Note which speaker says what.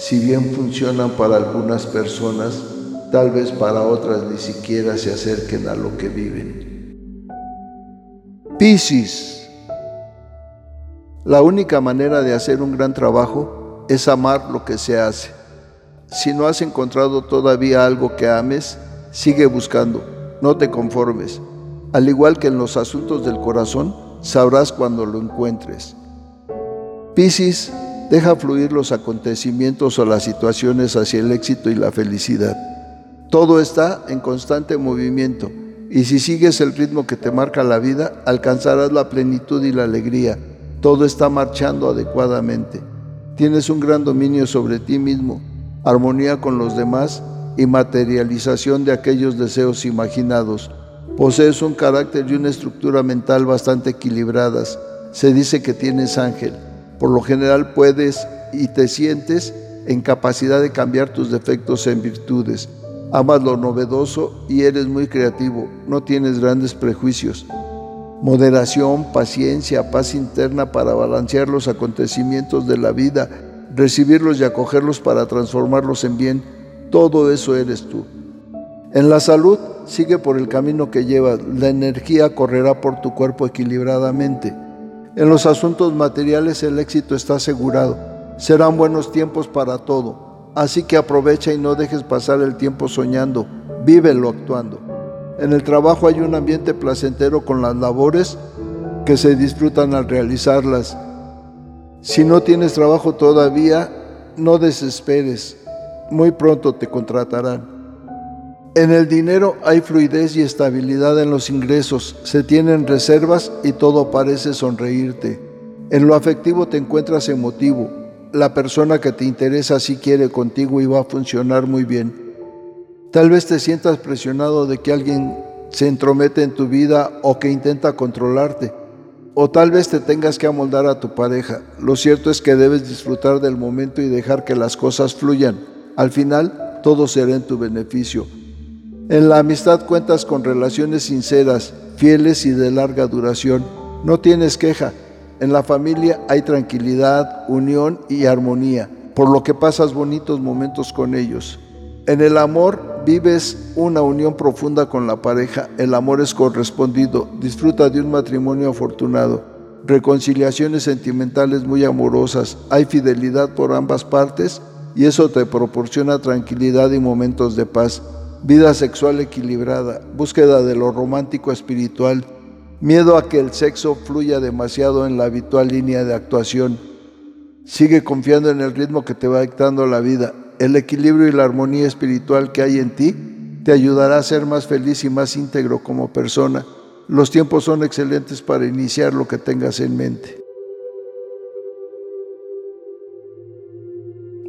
Speaker 1: si bien funcionan para algunas personas, tal vez para otras ni siquiera se acerquen a lo que viven. Piscis la única manera de hacer un gran trabajo es amar lo que se hace. Si no has encontrado todavía algo que ames, sigue buscando, no te conformes. Al igual que en los asuntos del corazón, sabrás cuando lo encuentres. Piscis, deja fluir los acontecimientos o las situaciones hacia el éxito y la felicidad. Todo está en constante movimiento y si sigues el ritmo que te marca la vida, alcanzarás la plenitud y la alegría todo está marchando adecuadamente. Tienes un gran dominio sobre ti mismo, armonía con los demás y materialización de aquellos deseos imaginados. Posees un carácter y una estructura mental bastante equilibradas. Se dice que tienes ángel. Por lo general puedes y te sientes en capacidad de cambiar tus defectos en virtudes. Amas lo novedoso y eres muy creativo. No tienes grandes prejuicios moderación, paciencia, paz interna para balancear los acontecimientos de la vida, recibirlos y acogerlos para transformarlos en bien. Todo eso eres tú. En la salud, sigue por el camino que llevas. La energía correrá por tu cuerpo equilibradamente. En los asuntos materiales el éxito está asegurado. Serán buenos tiempos para todo. Así que aprovecha y no dejes pasar el tiempo soñando. Vívelo actuando. En el trabajo hay un ambiente placentero con las labores que se disfrutan al realizarlas. Si no tienes trabajo todavía, no desesperes. Muy pronto te contratarán. En el dinero hay fluidez y estabilidad en los ingresos, se tienen reservas y todo parece sonreírte. En lo afectivo te encuentras emotivo. La persona que te interesa sí quiere contigo y va a funcionar muy bien. Tal vez te sientas presionado de que alguien se entromete en tu vida o que intenta controlarte. O tal vez te tengas que amoldar a tu pareja. Lo cierto es que debes disfrutar del momento y dejar que las cosas fluyan. Al final, todo será en tu beneficio. En la amistad cuentas con relaciones sinceras, fieles y de larga duración. No tienes queja. En la familia hay tranquilidad, unión y armonía, por lo que pasas bonitos momentos con ellos. En el amor vives una unión profunda con la pareja, el amor es correspondido, disfruta de un matrimonio afortunado, reconciliaciones sentimentales muy amorosas, hay fidelidad por ambas partes y eso te proporciona tranquilidad y momentos de paz, vida sexual equilibrada, búsqueda de lo romántico espiritual, miedo a que el sexo fluya demasiado en la habitual línea de actuación. Sigue confiando en el ritmo que te va dictando la vida, el equilibrio y la armonía espiritual que hay en ti te ayudará a ser más feliz y más íntegro como persona. Los tiempos son excelentes para iniciar lo que tengas en mente.